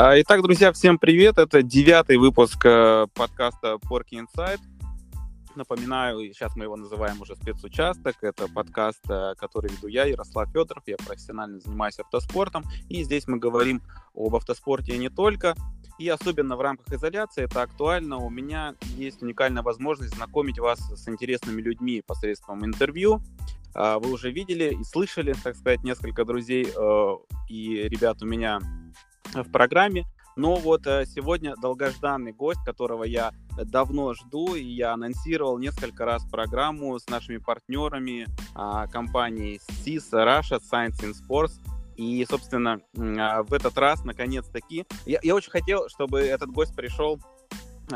А, итак, друзья, всем привет. Это девятый выпуск э, подкаста Porky Inside. Напоминаю, сейчас мы его называем уже спецучасток. Это подкаст, э, который веду я, Ярослав Федоров. Я профессионально занимаюсь автоспортом. И здесь мы говорим об автоспорте и не только. И особенно в рамках изоляции это актуально. У меня есть уникальная возможность знакомить вас с интересными людьми посредством интервью. А, вы уже видели и слышали, так сказать, несколько друзей э, и ребят у меня в программе. Но вот э, сегодня долгожданный гость, которого я давно жду, и я анонсировал несколько раз программу с нашими партнерами а, компании CIS Russia Science in Sports. И, собственно, а, в этот раз, наконец-таки, я, я очень хотел, чтобы этот гость пришел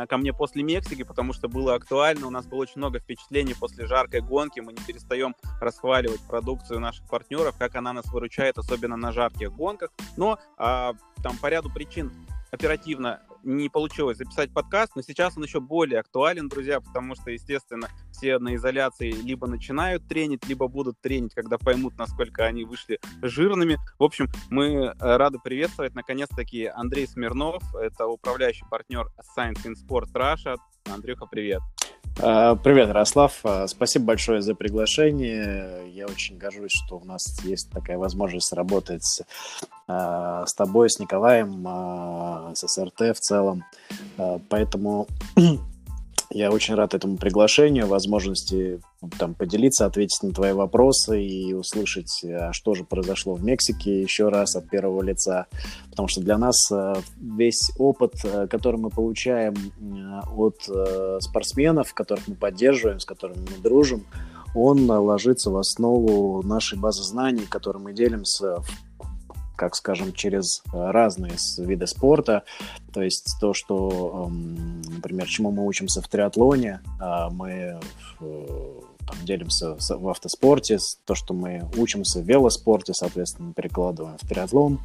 ко мне после Мексики, потому что было актуально. У нас было очень много впечатлений после жаркой гонки. Мы не перестаем расхваливать продукцию наших партнеров, как она нас выручает, особенно на жарких гонках. Но а, там по ряду причин оперативно не получилось записать подкаст, но сейчас он еще более актуален, друзья, потому что, естественно, все на изоляции либо начинают тренить, либо будут тренить, когда поймут, насколько они вышли жирными. В общем, мы э, рады приветствовать, наконец-таки, Андрей Смирнов, это управляющий партнер Science in Sport Russia. Андрюха, привет. А, привет, Ярослав. А, спасибо большое за приглашение. Я очень горжусь, что у нас есть такая возможность работать а, с тобой, с Николаем, с СРТ в целом. Поэтому я очень рад этому приглашению, возможности там, поделиться, ответить на твои вопросы и услышать, а что же произошло в Мексике еще раз от первого лица. Потому что для нас э, весь опыт, э, который мы получаем э, от спортсменов, которых мы поддерживаем, с которыми мы дружим, он ложится в основу нашей базы знаний, которую мы делимся в как скажем, через э, разные виды спорта. То есть то, что, эм, например, чему мы учимся в триатлоне, а мы э, там, делимся в автоспорте, то, что мы учимся в велоспорте, соответственно, перекладываем в триатлон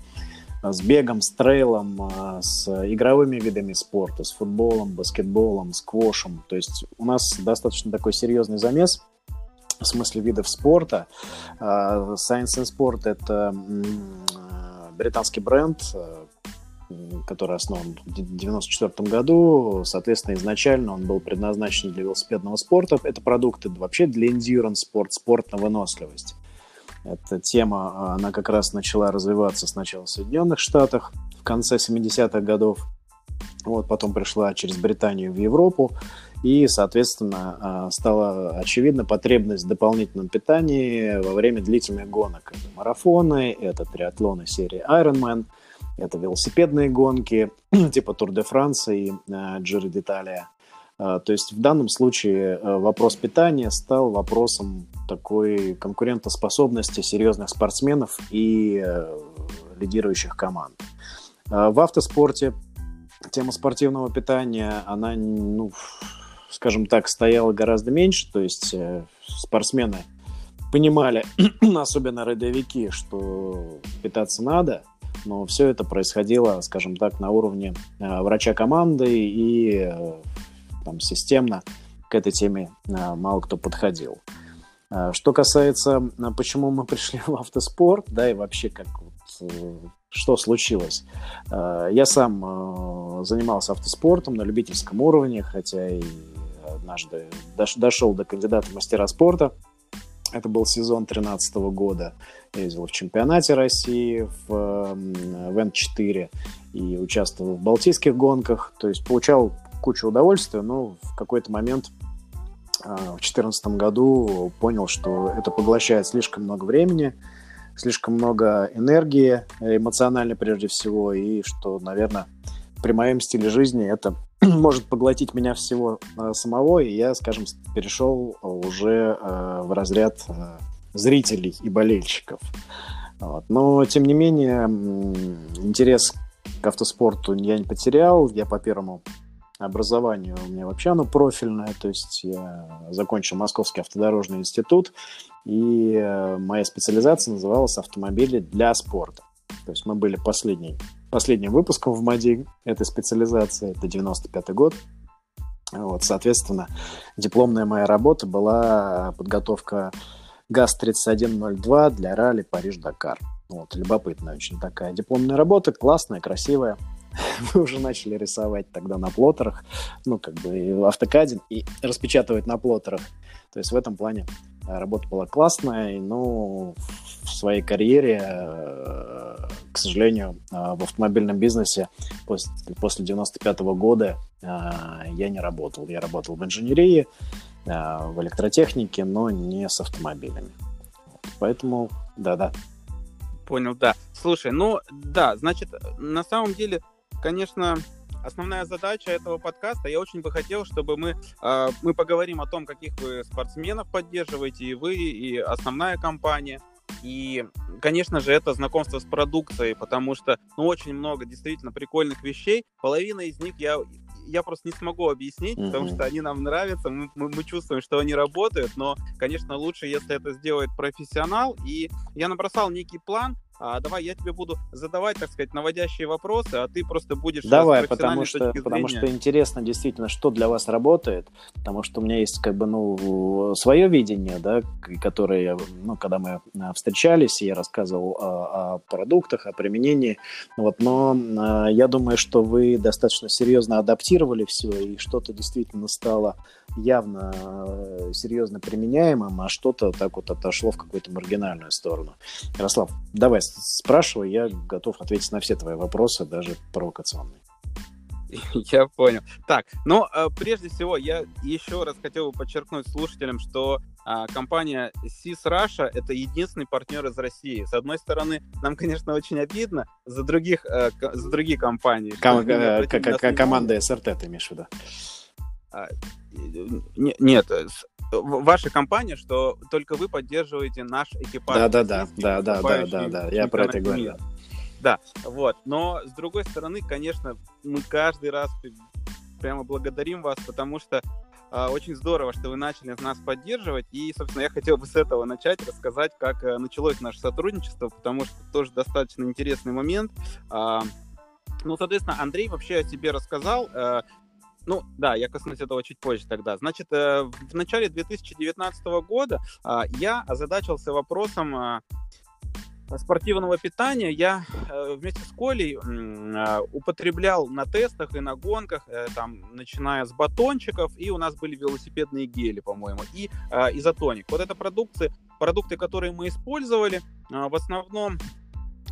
э, с бегом, с трейлом, с игровыми видами спорта, с футболом, баскетболом, сквошем. То есть у нас достаточно такой серьезный замес в смысле видов спорта. Science and Sport — это британский бренд, э, который основан в 1994 году. Соответственно, изначально он был предназначен для велосипедного спорта. Это продукты вообще для endurance спорт, спорт на выносливость. Эта тема, она как раз начала развиваться сначала в Соединенных Штатах в конце 70-х годов. Вот, потом пришла через Британию в Европу. И, соответственно, э, стала очевидна потребность в дополнительном питании во время длительных гонок. Это марафоны, это триатлоны серии Ironman, это велосипедные гонки типа Тур де Франса и Джиро d'Italia. Э, то есть в данном случае э, вопрос питания стал вопросом такой конкурентоспособности серьезных спортсменов и лидирующих команд. В автоспорте тема спортивного питания, она ну, скажем так, стояло гораздо меньше, то есть э, спортсмены понимали, особенно рядовики, что питаться надо, но все это происходило, скажем так, на уровне э, врача команды и э, там системно к этой теме мало кто подходил. Что касается, почему мы пришли в автоспорт, да, и вообще как вот, что случилось. Я сам занимался автоспортом на любительском уровне, хотя и однажды дош, дошел до кандидата мастера спорта. Это был сезон 2013 года. Я ездил в чемпионате России в, в Н4 и участвовал в балтийских гонках. То есть получал кучу удовольствия, но в какой-то момент а, в 2014 году понял, что это поглощает слишком много времени, слишком много энергии, эмоционально прежде всего, и что, наверное, при моем стиле жизни это может поглотить меня всего э, самого, и я, скажем, перешел уже э, в разряд э, зрителей и болельщиков. Вот. Но, тем не менее, интерес к автоспорту я не потерял. Я по первому образованию у меня вообще оно профильное, то есть я закончил Московский автодорожный институт, и моя специализация называлась «Автомобили для спорта». То есть мы были последней последним выпуском в МАДИ этой специализации, это 95 год. Вот, соответственно, дипломная моя работа была подготовка ГАЗ-3102 для ралли Париж-Дакар. Вот, любопытная очень такая дипломная работа, классная, красивая. мы уже начали рисовать тогда на плоттерах, ну, как бы в автокаде и распечатывать на плоттерах. То есть в этом плане работа была классная, но в своей карьере, э, к сожалению, э, в автомобильном бизнесе после 95 -го года я не работал. Я работал в инженерии, в электротехнике, но не с автомобилями. Поэтому, да-да. Понял, да. Слушай, ну, да, значит, на самом деле, конечно, основная задача этого подкаста, я очень бы хотел, чтобы мы, э, мы поговорим о том, каких вы спортсменов поддерживаете, и вы, и основная компания. И, конечно же, это знакомство с продукцией, потому что, ну, очень много действительно прикольных вещей. Половина из них я я просто не смогу объяснить, mm-hmm. потому что они нам нравятся, мы, мы, мы чувствуем, что они работают, но, конечно, лучше, если это сделает профессионал. И я набросал некий план, а, давай я тебе буду задавать, так сказать, наводящие вопросы, а ты просто будешь... Давай, потому что, потому что интересно действительно, что для вас работает, потому что у меня есть как бы, ну, свое видение, да, которое, ну, когда мы а, встречались, я рассказывал о, о продуктах, о применении, вот, но а, я думаю, что вы достаточно серьезно адаптировали все, и что-то действительно стало явно э, серьезно применяемым, а что-то так вот отошло в какую-то маргинальную сторону. Ярослав, давай спрашивай, я готов ответить на все твои вопросы, даже провокационные. Я понял. Так, ну, э, прежде всего, я еще раз хотел бы подчеркнуть слушателям, что а, компания SIS Russia — это единственный партнер из России. С одной стороны, нам, конечно, очень обидно за других, э, за другие компании. Ком- команда СРТ, ты имеешь в виду? А, нет, ваша компания, что только вы поддерживаете наш экипаж. Да, да, да, да, да, да, да, да, я про это говорю. Да, вот. Но с другой стороны, конечно, мы каждый раз прямо благодарим вас, потому что э, очень здорово, что вы начали нас поддерживать. И, собственно, я хотел бы с этого начать, рассказать, как э, началось наше сотрудничество, потому что тоже достаточно интересный момент. Э, ну, соответственно, Андрей вообще о себе рассказал. Ну, да, я коснусь этого чуть позже тогда. Значит, э, в начале 2019 года а, я озадачился вопросом а, спортивного питания я э, вместе с Колей а, употреблял на тестах и на гонках, э, там, начиная с батончиков, и у нас были велосипедные гели, по-моему, и изотоник. Вот это продукты, продукты, которые мы использовали, в основном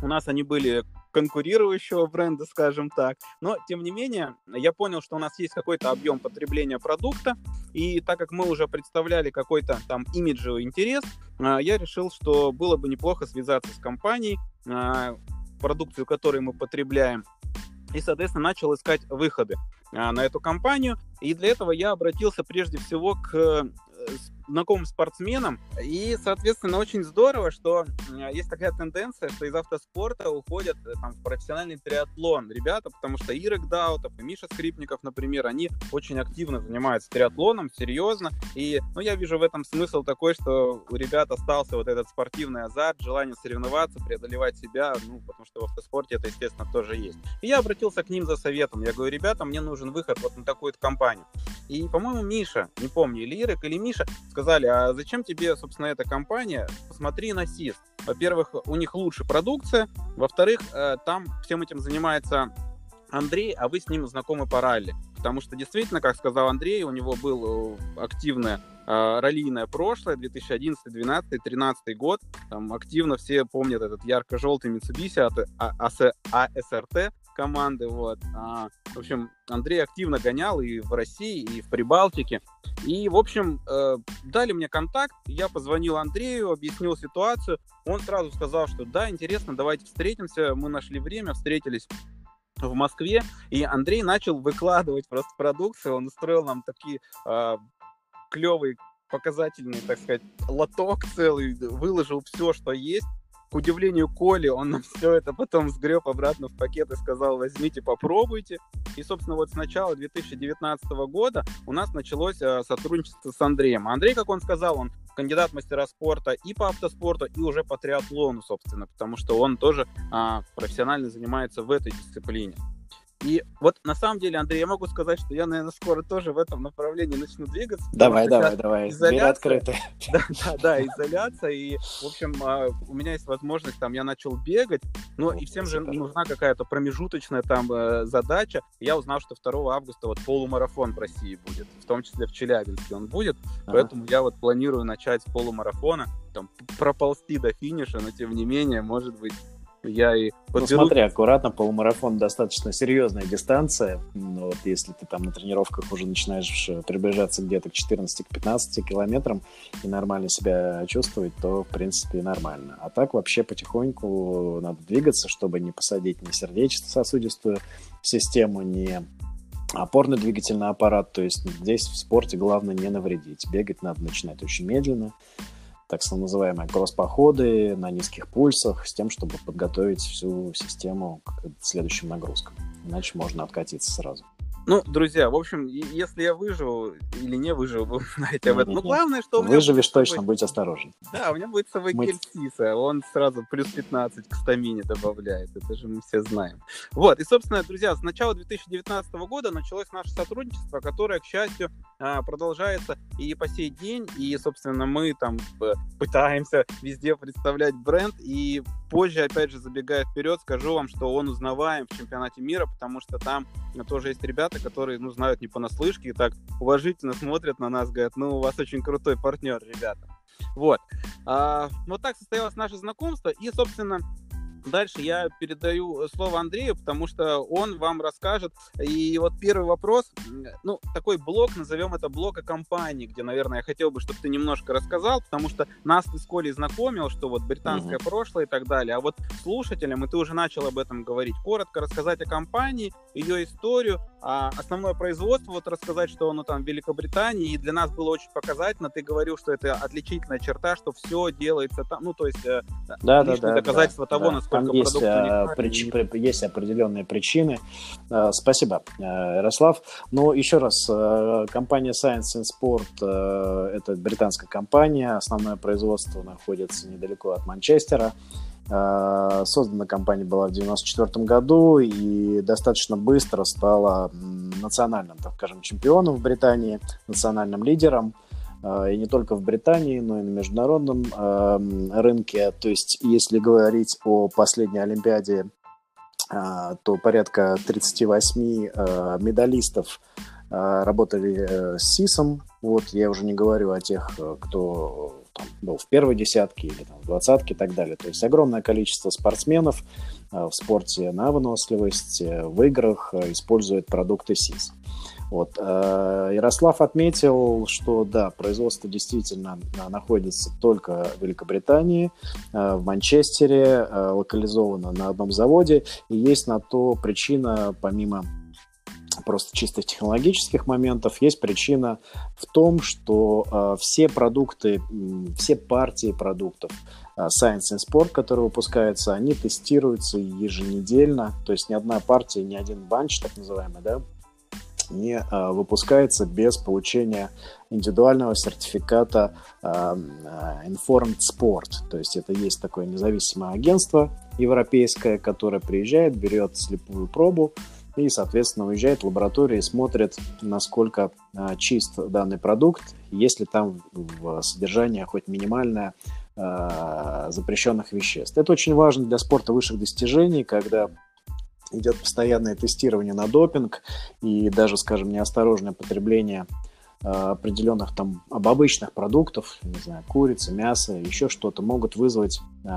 у нас они были конкурирующего бренда, скажем так. Но, тем не менее, я понял, что у нас есть какой-то объем потребления продукта, и так как мы уже представляли какой-то там имиджевый интерес, а, я решил, что было бы неплохо связаться с компанией, а, продукцию которой мы потребляем, и, соответственно, начал искать выходы а, на эту компанию. И для этого я обратился прежде всего к знакомым спортсменам. И, соответственно, очень здорово, что есть такая тенденция, что из автоспорта уходят э, там, в профессиональный триатлон ребята, потому что Ирек Даутов и Миша Скрипников, например, они очень активно занимаются триатлоном, серьезно. И ну, я вижу в этом смысл такой, что у ребят остался вот этот спортивный азарт, желание соревноваться, преодолевать себя, ну, потому что в автоспорте это, естественно, тоже есть. И я обратился к ним за советом. Я говорю, ребята, мне нужен выход вот на такую-то компанию. И, по-моему, Миша, не помню, или Ирек, или Миша, сказали, а зачем тебе, собственно, эта компания? Посмотри на СИС. Во-первых, у них лучше продукция. Во-вторых, э, там всем этим занимается Андрей, а вы с ним знакомы по ралли. Потому что действительно, как сказал Андрей, у него был э, активное э, раллийное прошлое, 2011, 2012, 2013 год. Там активно все помнят этот ярко-желтый Mitsubishi от АСРТ, команды. Вот. А, в общем, Андрей активно гонял и в России, и в Прибалтике. И, в общем, э, дали мне контакт, я позвонил Андрею, объяснил ситуацию. Он сразу сказал, что да, интересно, давайте встретимся. Мы нашли время, встретились в Москве, и Андрей начал выкладывать просто продукцию, он устроил нам такие э, клевые показательный, так сказать, лоток целый, выложил все, что есть, к удивлению Коли, он нам все это потом сгреб обратно в пакет и сказал, возьмите, попробуйте. И, собственно, вот с начала 2019 года у нас началось э, сотрудничество с Андреем. Андрей, как он сказал, он кандидат мастера спорта и по автоспорту, и уже по триатлону, собственно, потому что он тоже а, профессионально занимается в этой дисциплине. И вот на самом деле, Андрей, я могу сказать, что я, наверное, скоро тоже в этом направлении начну двигаться. Давай, давай, давай. Изоляция, открыты. Да, да, да, изоляция. И, в общем, а, у меня есть возможность, там, я начал бегать, но и всем же нужна какая-то промежуточная там э, задача. Я узнал, что 2 августа вот полумарафон в России будет, в том числе в Челябинске он будет, поэтому я вот планирую начать с полумарафона, там, проползти до финиша, но тем не менее, может быть, я и. Ну, смотри, аккуратно, полумарафон достаточно серьезная дистанция. Ну, вот если ты там на тренировках уже начинаешь приближаться где-то к 14-15 километрам и нормально себя чувствовать, то, в принципе, нормально. А так вообще потихоньку надо двигаться, чтобы не посадить ни сердечно-сосудистую систему, ни опорно-двигательный аппарат. То есть здесь в спорте главное не навредить. Бегать надо начинать очень медленно, так называемые кросс-походы на низких пульсах, с тем, чтобы подготовить всю систему к следующим нагрузкам. Иначе можно откатиться сразу. Ну, друзья, в общем, если я выживу или не выживу, вы знаете об этом. Ну, главное, что у меня Выживешь точно, будь осторожен. Да, у меня будет с собой мы... Кельсиса, он сразу плюс 15 к стамине добавляет, это же мы все знаем. Вот, и, собственно, друзья, с начала 2019 года началось наше сотрудничество, которое, к счастью, а, продолжается и по сей день, и, собственно, мы там э, пытаемся везде представлять бренд, и позже, опять же, забегая вперед, скажу вам, что он узнаваем в чемпионате мира, потому что там тоже есть ребята, ребята, которые, ну, знают не понаслышке и так уважительно смотрят на нас, говорят, ну, у вас очень крутой партнер, ребята. Вот. А, вот так состоялось наше знакомство. И, собственно, Дальше я передаю э, слово Андрею, потому что он вам расскажет. И вот первый вопрос, ну, такой блок, назовем это блок о компании, где, наверное, я хотел бы, чтобы ты немножко рассказал, потому что нас ты с Колей знакомил, что вот британское mm-hmm. прошлое и так далее. А вот слушателям, и ты уже начал об этом говорить, коротко рассказать о компании, ее историю, а основное производство, вот рассказать, что оно там в Великобритании, и для нас было очень показательно. Ты говорил, что это отличительная черта, что все делается там, ну, то есть э, да, да, да, доказательство да, того, да. насколько там есть, а, прич... есть определенные причины. А, спасибо, э, Ярослав. Но еще раз, компания Science and Sport это британская компания, основное производство находится недалеко от Манчестера. Создана компания была в 1994 году и достаточно быстро стала национальным, так скажем, чемпионом в Британии, национальным лидером – и не только в Британии, но и на международном рынке. То есть, если говорить о последней Олимпиаде, а, то порядка 38 а, медалистов работали э, с СИСом. Вот, я уже не говорю о тех, э, кто там, был в первой десятке или там, в двадцатке и так далее. То есть огромное количество спортсменов в спорте на выносливость, э, в играх используют продукты СИС. Вот. Э, Ярослав отметил, что да, производство действительно э, находится только в Великобритании, э, в Манчестере, локализовано на одном заводе, и есть на то причина, помимо просто чисто технологических моментов, есть причина в том, что все продукты, все партии продуктов, Science and Sport, которые выпускаются, они тестируются еженедельно, то есть ни одна партия, ни один банч, так называемый, да, не а, выпускается без получения индивидуального сертификата а, Informed Sport. То есть это есть такое независимое агентство европейское, которое приезжает, берет слепую пробу и, соответственно, уезжает в лабораторию и смотрит, насколько чист данный продукт, есть ли там в содержании хоть минимальное запрещенных веществ. Это очень важно для спорта высших достижений, когда идет постоянное тестирование на допинг и даже, скажем, неосторожное потребление э, определенных там обычных продуктов, не знаю, курицы, мясо, еще что-то, могут вызвать э,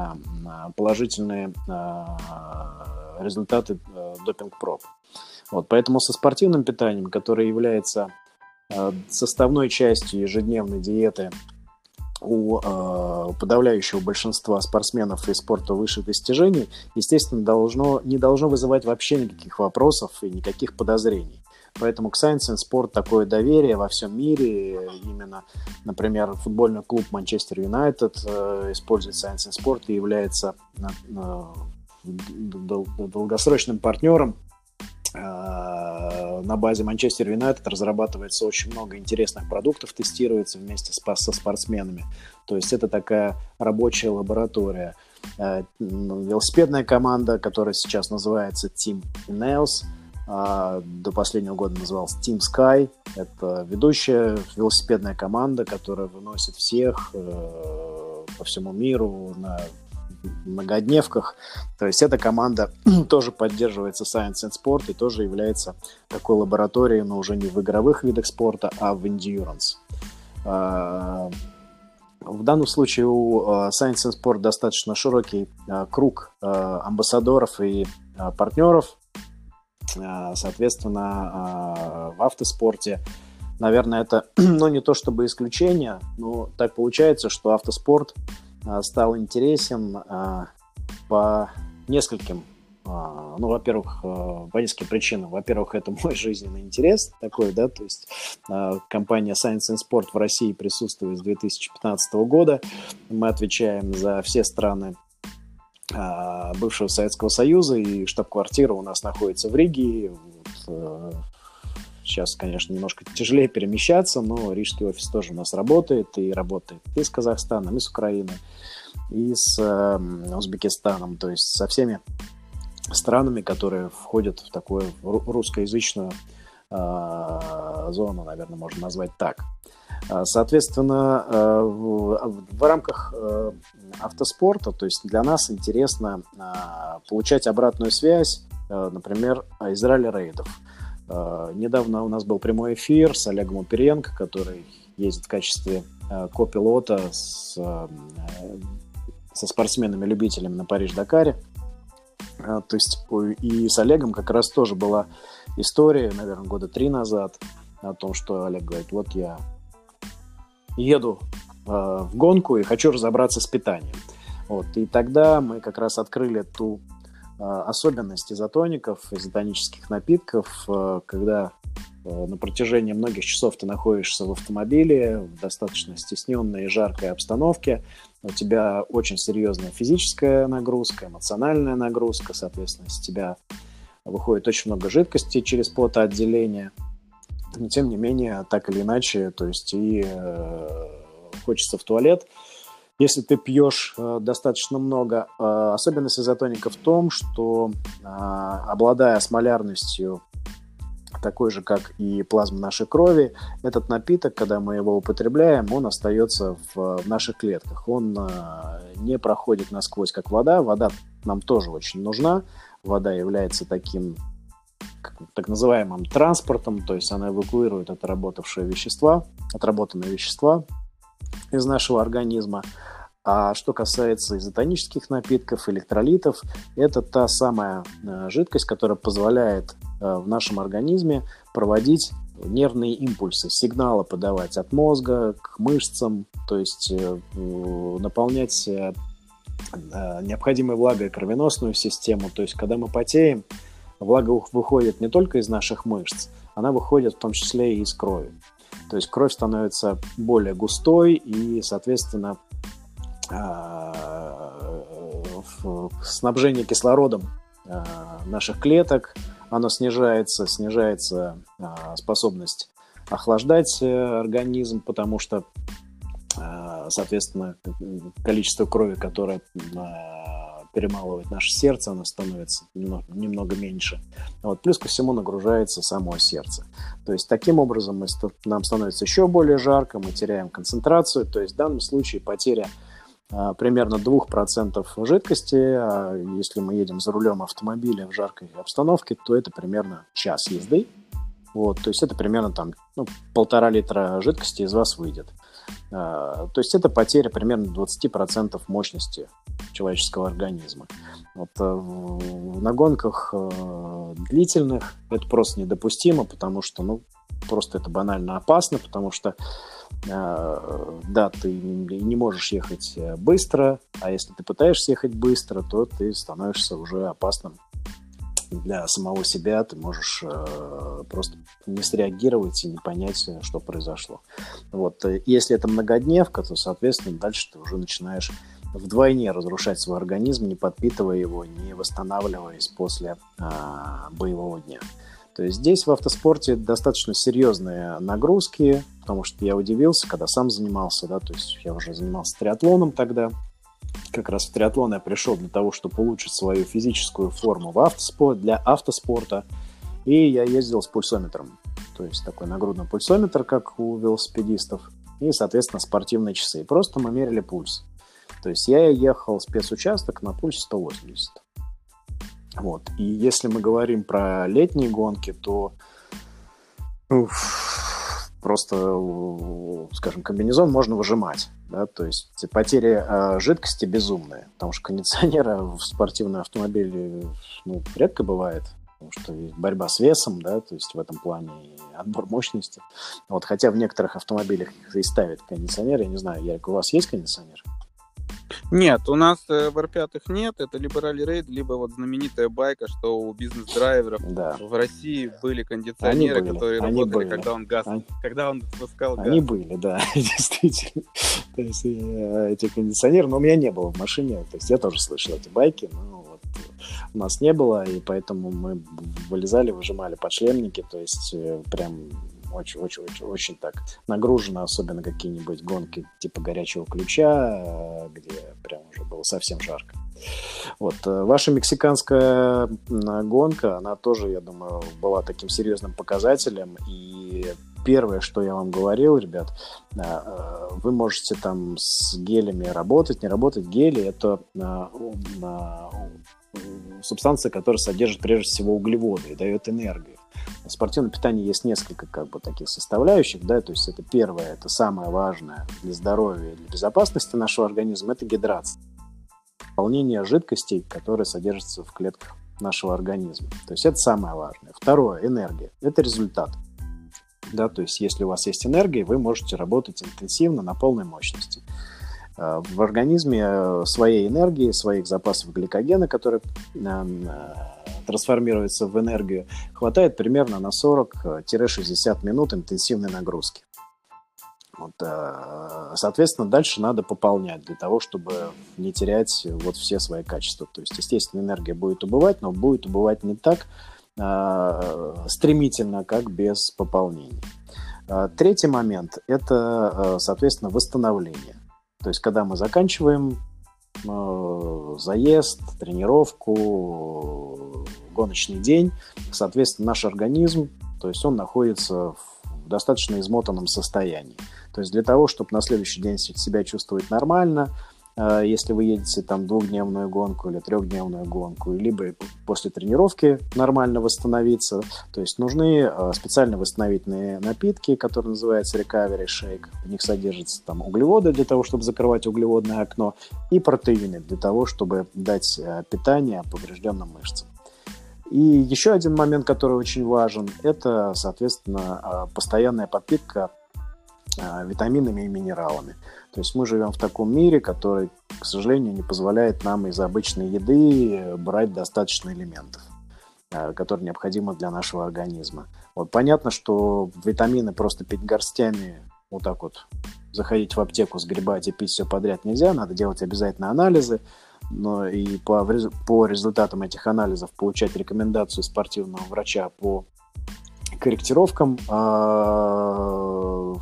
положительные э, результаты допинг-проб. Вот, поэтому со спортивным питанием, которое является составной частью ежедневной диеты у э, подавляющего большинства спортсменов и спорта высших достижений, естественно, должно, не должно вызывать вообще никаких вопросов и никаких подозрений. Поэтому к Science and Sport такое доверие во всем мире. Именно, например, футбольный клуб Манчестер Юнайтед э, использует Science and Sport и является э, долгосрочным партнером Э, на базе Манчестер Юнайтед разрабатывается очень много интересных продуктов, тестируется вместе с, со спортсменами. То есть это такая рабочая лаборатория. Э, велосипедная команда, которая сейчас называется Team Ineos, а, до последнего года назывался Team Sky. Это ведущая велосипедная команда, которая выносит всех э, по всему миру на многодневках. То есть эта команда тоже поддерживается Science and Sport и тоже является такой лабораторией, но уже не в игровых видах спорта, а в endurance. А, в данном случае у а, Science and Sport достаточно широкий а, круг амбассадоров и партнеров. Соответственно, в автоспорте, наверное, это ну, не то чтобы исключение, но так получается, что автоспорт стал интересен по нескольким а, ну, во-первых, э, по нескольким причинам. Во-первых, это мой жизненный интерес такой, да, то есть компания Science and Sport в России присутствует с 2015 года. Мы отвечаем за все страны бывшего Советского Союза, и штаб-квартира у нас находится в Риге. Э, сейчас, конечно, немножко тяжелее перемещаться, но рижский офис тоже у нас работает, и работает и с Казахстаном, и с Украиной, и с э, Узбекистаном, то есть со всеми странами, которые входят в такую русскоязычную э, зону, наверное, можно назвать так. А, соответственно, э, в, рамках э, автоспорта, то есть для нас интересно э, получать обратную связь, э, например, из ралли-рейдов. Э, недавно у нас был прямой эфир с Олегом Уперенко, который ездит в качестве э, копилота с, э, со спортсменами-любителями на Париж-Дакаре. А, то есть и с Олегом как раз тоже была история, наверное, года три назад, о том, что Олег говорит, вот я еду в гонку и хочу разобраться с питанием. Вот, и тогда мы как раз открыли ту особенность изотоников, изотонических напитков, э, когда э, на протяжении многих часов ты находишься в автомобиле в достаточно стесненной и жаркой обстановке, у тебя очень серьезная физическая нагрузка, эмоциональная нагрузка, соответственно, с тебя выходит очень много жидкости через потоотделение. Но тем не менее, так или иначе, то есть и э, хочется в туалет. Если ты пьешь э, достаточно много, э, особенность изотоника в том, что э, обладая смолярностью такой же, как и плазма нашей крови. Этот напиток, когда мы его употребляем, он остается в, наших клетках. Он не проходит насквозь, как вода. Вода нам тоже очень нужна. Вода является таким так называемым транспортом, то есть она эвакуирует отработавшие вещества, отработанные вещества из нашего организма. А что касается изотонических напитков, электролитов, это та самая э, жидкость, которая позволяет Э, в нашем организме проводить нервные импульсы, сигналы подавать от мозга к мышцам, то есть э, наполнять необходимой влагой кровеносную систему. То есть, когда мы потеем, влага выходит не только из наших мышц, она выходит в том числе и из крови. То есть кровь становится более густой и, соответственно, снабжение кислородом наших клеток. Оно снижается, снижается а, способность охлаждать э, организм, потому что, а, соответственно, количество крови, которое а, перемалывает наше сердце, оно становится немного, немного меньше. Вот. Плюс ко всему нагружается само сердце. То есть таким образом мы, нам становится еще более жарко, мы теряем концентрацию. То есть в данном случае потеря а, примерно 2% жидкости. А если мы едем за рулем автомобиля в жаркой обстановке, то это примерно час езды. Вот, то есть это примерно там ну, полтора литра жидкости из вас выйдет. А, то есть это потеря примерно 20% мощности человеческого организма. Вот, э, на гонках э, длительных это просто недопустимо, потому что ну, просто это банально опасно, потому что да, ты не можешь ехать э, быстро, а если ты пытаешься ехать быстро, то ты становишься уже опасным для самого себя, ты можешь э, просто не среагировать и не понять, э, что произошло. Вот. Если это многодневка, то, соответственно, дальше ты уже начинаешь вдвойне разрушать свой организм, не подпитывая его, не восстанавливаясь после э, боевого дня. То есть здесь в автоспорте достаточно серьезные нагрузки, потому что я удивился, когда сам занимался, да, то есть я уже занимался триатлоном тогда. Как раз в триатлон я пришел для того, чтобы улучшить свою физическую форму в автоспорт, для автоспорта. И я ездил с пульсометром. То есть такой нагрудный пульсометр, как у велосипедистов. И, соответственно, спортивные часы. Просто мы мерили пульс. То есть я ехал спецучасток на пульсе 180. Вот. И если мы говорим про летние гонки, то уф, просто, скажем, комбинезон можно выжимать. Да? То есть потери э, жидкости безумные, потому что кондиционера в спортивном автомобиле ну, редко бывает потому что борьба с весом, да, то есть в этом плане отбор мощности. Вот, хотя в некоторых автомобилях и ставят кондиционер, я не знаю, Ярик, у вас есть кондиционер? Нет, у нас э, в R5 нет. Это либо ралли рейд, либо вот знаменитая байка, что у бизнес-драйверов да. в России были кондиционеры, были, которые работали, были. когда он газ, они... когда он спускал газ. Они были, да, действительно. То есть э, эти кондиционеры, но у меня не было в машине, то есть я тоже слышал эти байки, но вот у нас не было, и поэтому мы вылезали, выжимали подшлемники, то есть э, прям очень-очень-очень так нагружено, особенно какие-нибудь гонки типа горячего ключа, э, где прям уже было совсем жарко. Вот. Э, ваша мексиканская гонка, она тоже, я думаю, была таким серьезным показателем. И первое, что я вам говорил, ребят, э, вы можете там с гелями работать, не работать. Гели – это субстанция, которая содержит прежде всего углеводы и дает энергию. В спортивном питании есть несколько как бы таких составляющих, да, то есть это первое, это самое важное для здоровья для безопасности нашего организма, это гидрация. Выполнение жидкостей, которые содержатся в клетках нашего организма. То есть это самое важное. Второе, энергия. Это результат. Да, то есть если у вас есть энергия, вы можете работать интенсивно на полной мощности. Э, в организме э, своей энергии, своих запасов гликогена, которые э, трансформируются в энергию, хватает примерно на 40-60 минут интенсивной нагрузки. Вот, соответственно, дальше надо пополнять для того, чтобы не терять вот все свои качества. То есть, естественно, энергия будет убывать, но будет убывать не так стремительно, как без пополнения. Третий момент – это, соответственно, восстановление. То есть, когда мы заканчиваем э, заезд, тренировку, гоночный день, соответственно, наш организм, то есть он находится в достаточно измотанном состоянии. То есть для того, чтобы на следующий день себя чувствовать нормально, Э, если вы едете там двухдневную гонку или трехдневную гонку, либо после тренировки нормально восстановиться. То есть нужны э, специально восстановительные напитки, которые называются Recovery Shake. В них содержатся там углеводы для того, чтобы закрывать углеводное окно, и протеины для того, чтобы дать э, питание поврежденным мышцам. И еще один момент, который очень важен, это, соответственно, постоянная подпитка витаминами и минералами. То есть мы живем в таком мире, который, к сожалению, не позволяет нам из обычной еды брать достаточно элементов, э, которые необходимы для нашего организма. Вот понятно, что витамины просто пить горстями, вот так вот заходить в аптеку, сгребать и пить все подряд нельзя, надо делать обязательно анализы, но и по, по результатам этих анализов получать рекомендацию спортивного врача по корректировкам э,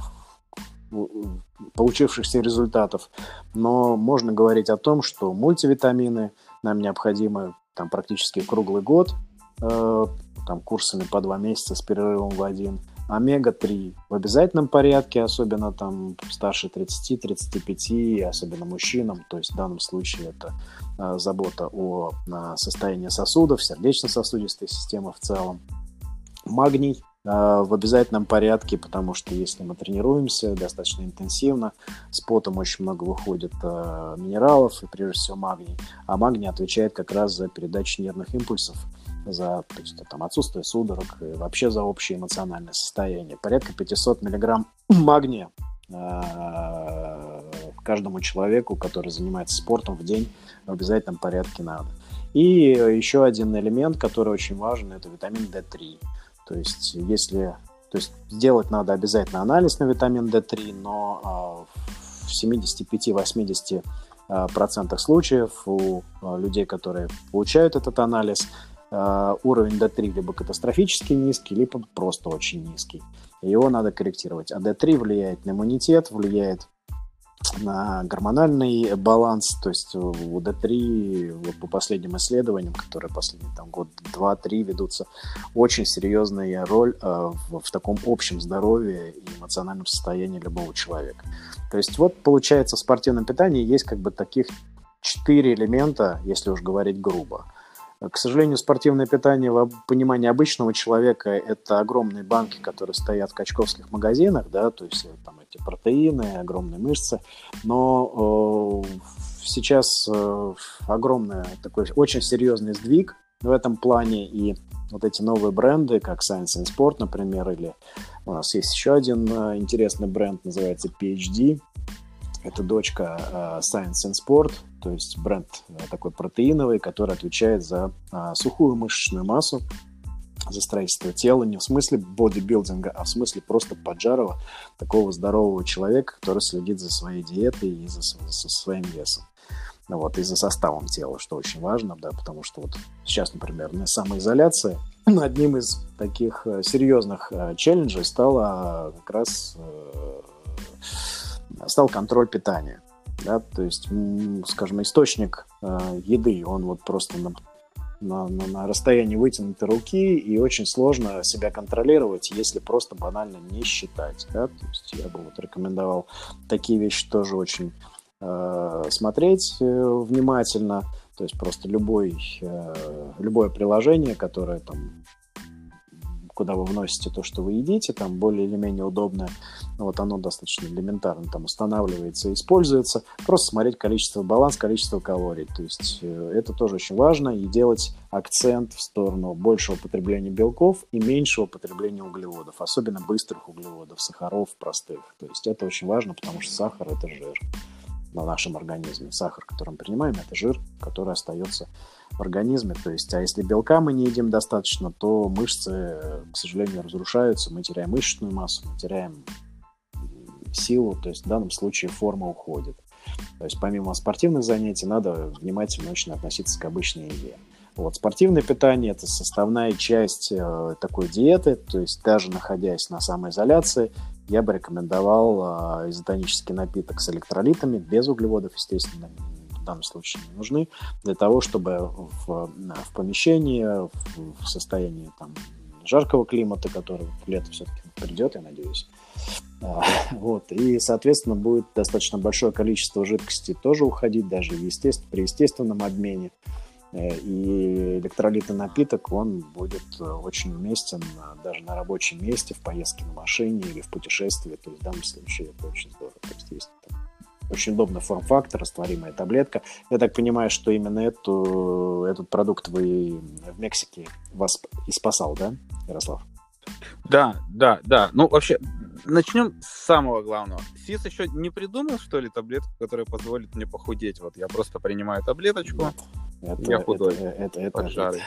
получившихся результатов. Но можно говорить о том, что мультивитамины нам необходимы там, практически круглый год, э, там, курсами по два месяца с перерывом в один. Омега-3 в обязательном порядке, особенно там старше 30-35, особенно мужчинам. То есть в данном случае это э, забота о э, состоянии сосудов, сердечно-сосудистой системы в целом. Магний в обязательном порядке, потому что если мы тренируемся достаточно интенсивно, с потом очень много выходит э, минералов и прежде всего магний. А магний отвечает как раз за передачу нервных импульсов, за то есть, там, отсутствие судорог и вообще за общее эмоциональное состояние. Порядка 500 миллиграмм магния э, каждому человеку, который занимается спортом в день в обязательном порядке надо. И еще один элемент, который очень важен, это витамин D3. То есть, если то есть сделать надо обязательно анализ на витамин D3, но э, в 75-80% э, процентах случаев у э, людей, которые получают этот анализ, уровень D3 либо катастрофически низкий, либо просто очень низкий. Его надо корректировать. А D3 влияет на иммунитет, влияет гормональный баланс, то есть у D3 вот по последним исследованиям, которые последние там год, два, три ведутся, очень серьезная роль э, в, в таком общем здоровье и эмоциональном состоянии любого человека. То есть вот получается в спортивном питании есть как бы таких четыре элемента, если уж говорить грубо. К сожалению, спортивное питание в понимании обычного человека – это огромные банки, которые стоят в качковских магазинах, да, то есть там эти протеины, огромные мышцы. Но э, сейчас э, огромный такой очень серьезный сдвиг в этом плане, и вот эти новые бренды, как Science and Sport, например, или у нас есть еще один э, интересный бренд, называется PhD, это дочка э, Science and Sport, то есть бренд э, такой протеиновый, который отвечает за э, сухую мышечную массу, за строительство тела, не в смысле бодибилдинга, а в смысле просто поджарого, такого здорового человека, который следит за своей диетой и за, за своим весом. Ну вот, и за составом тела, что очень важно, да, потому что вот сейчас, например, на самоизоляции одним из таких серьезных челленджей стало как раз стал контроль питания. Да, то есть, скажем, источник э, еды, он вот просто на, на, на, на расстоянии вытянутой руки, и очень сложно себя контролировать, если просто банально не считать. Да? То есть я бы вот рекомендовал такие вещи тоже очень э, смотреть э, внимательно. То есть просто любой, э, любое приложение, которое там куда вы вносите то, что вы едите, там более или менее удобное, вот оно достаточно элементарно там устанавливается и используется. Просто смотреть количество, баланс, количество калорий. То есть э, это тоже очень важно и делать акцент в сторону большего потребления белков и меньшего потребления углеводов, особенно быстрых углеводов, сахаров простых. То есть это очень важно, потому что сахар – это жир на нашем организме. Сахар, который мы принимаем, это жир, который остается в организме. То есть, а если белка мы не едим достаточно, то мышцы, к сожалению, разрушаются, мы теряем мышечную массу, мы теряем силу, то есть в данном случае форма уходит. То есть помимо спортивных занятий надо внимательно очень относиться к обычной еде. Вот, спортивное питание – это составная часть э, такой диеты, то есть даже находясь на самоизоляции, я бы рекомендовал э, изотонический напиток с электролитами, без углеводов, естественно, в данном случае не нужны, для того, чтобы в, в помещении, в, в состоянии там, жаркого климата, который лето все-таки придет, я надеюсь, а, вот, и, соответственно, будет достаточно большое количество жидкости тоже уходить, даже естественно, при естественном обмене. Э, и электролитный напиток, он будет э, очень уместен даже на рабочем месте, в поездке на машине или в путешествии. То есть в данном случае это очень здорово. То есть есть очень удобный форм-фактор, растворимая таблетка. Я так понимаю, что именно эту, этот продукт вы в Мексике вас и спасал, да, Ярослав? Да, да, да. Ну, вообще, начнем с самого главного. СИС еще не придумал, что ли, таблетку, которая позволит мне похудеть. Вот я просто принимаю таблеточку, Нет. Это, Я худой. Это, это, это, это,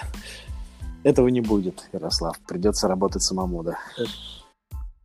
этого не будет, Ярослав. Придется работать самому, да.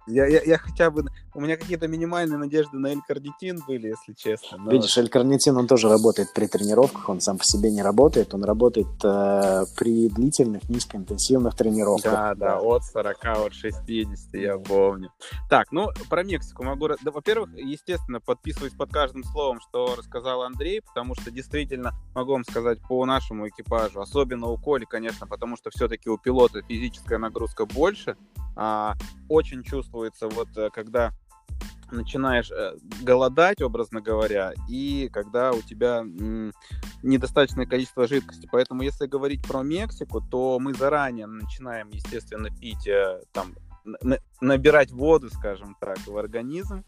Я, я, я хотя бы... У меня какие-то минимальные надежды на L-карнитин были, если честно. Но... Видишь, L-карнитин, он тоже работает при тренировках, он сам по себе не работает, он работает э, при длительных, низкоинтенсивных тренировках. Да, да, от 40, от 60, я помню. Так, ну, про Мексику могу... Да, во-первых, естественно, подписываюсь под каждым словом, что рассказал Андрей, потому что действительно, могу вам сказать, по нашему экипажу, особенно у Коли, конечно, потому что все-таки у пилота физическая нагрузка больше, а, очень чувствуется вот э, когда начинаешь э, голодать, образно говоря, и когда у тебя недостаточное количество жидкости. Поэтому, если говорить про Мексику, то мы заранее начинаем, естественно, пить, э, там, набирать воду, скажем так, в организм,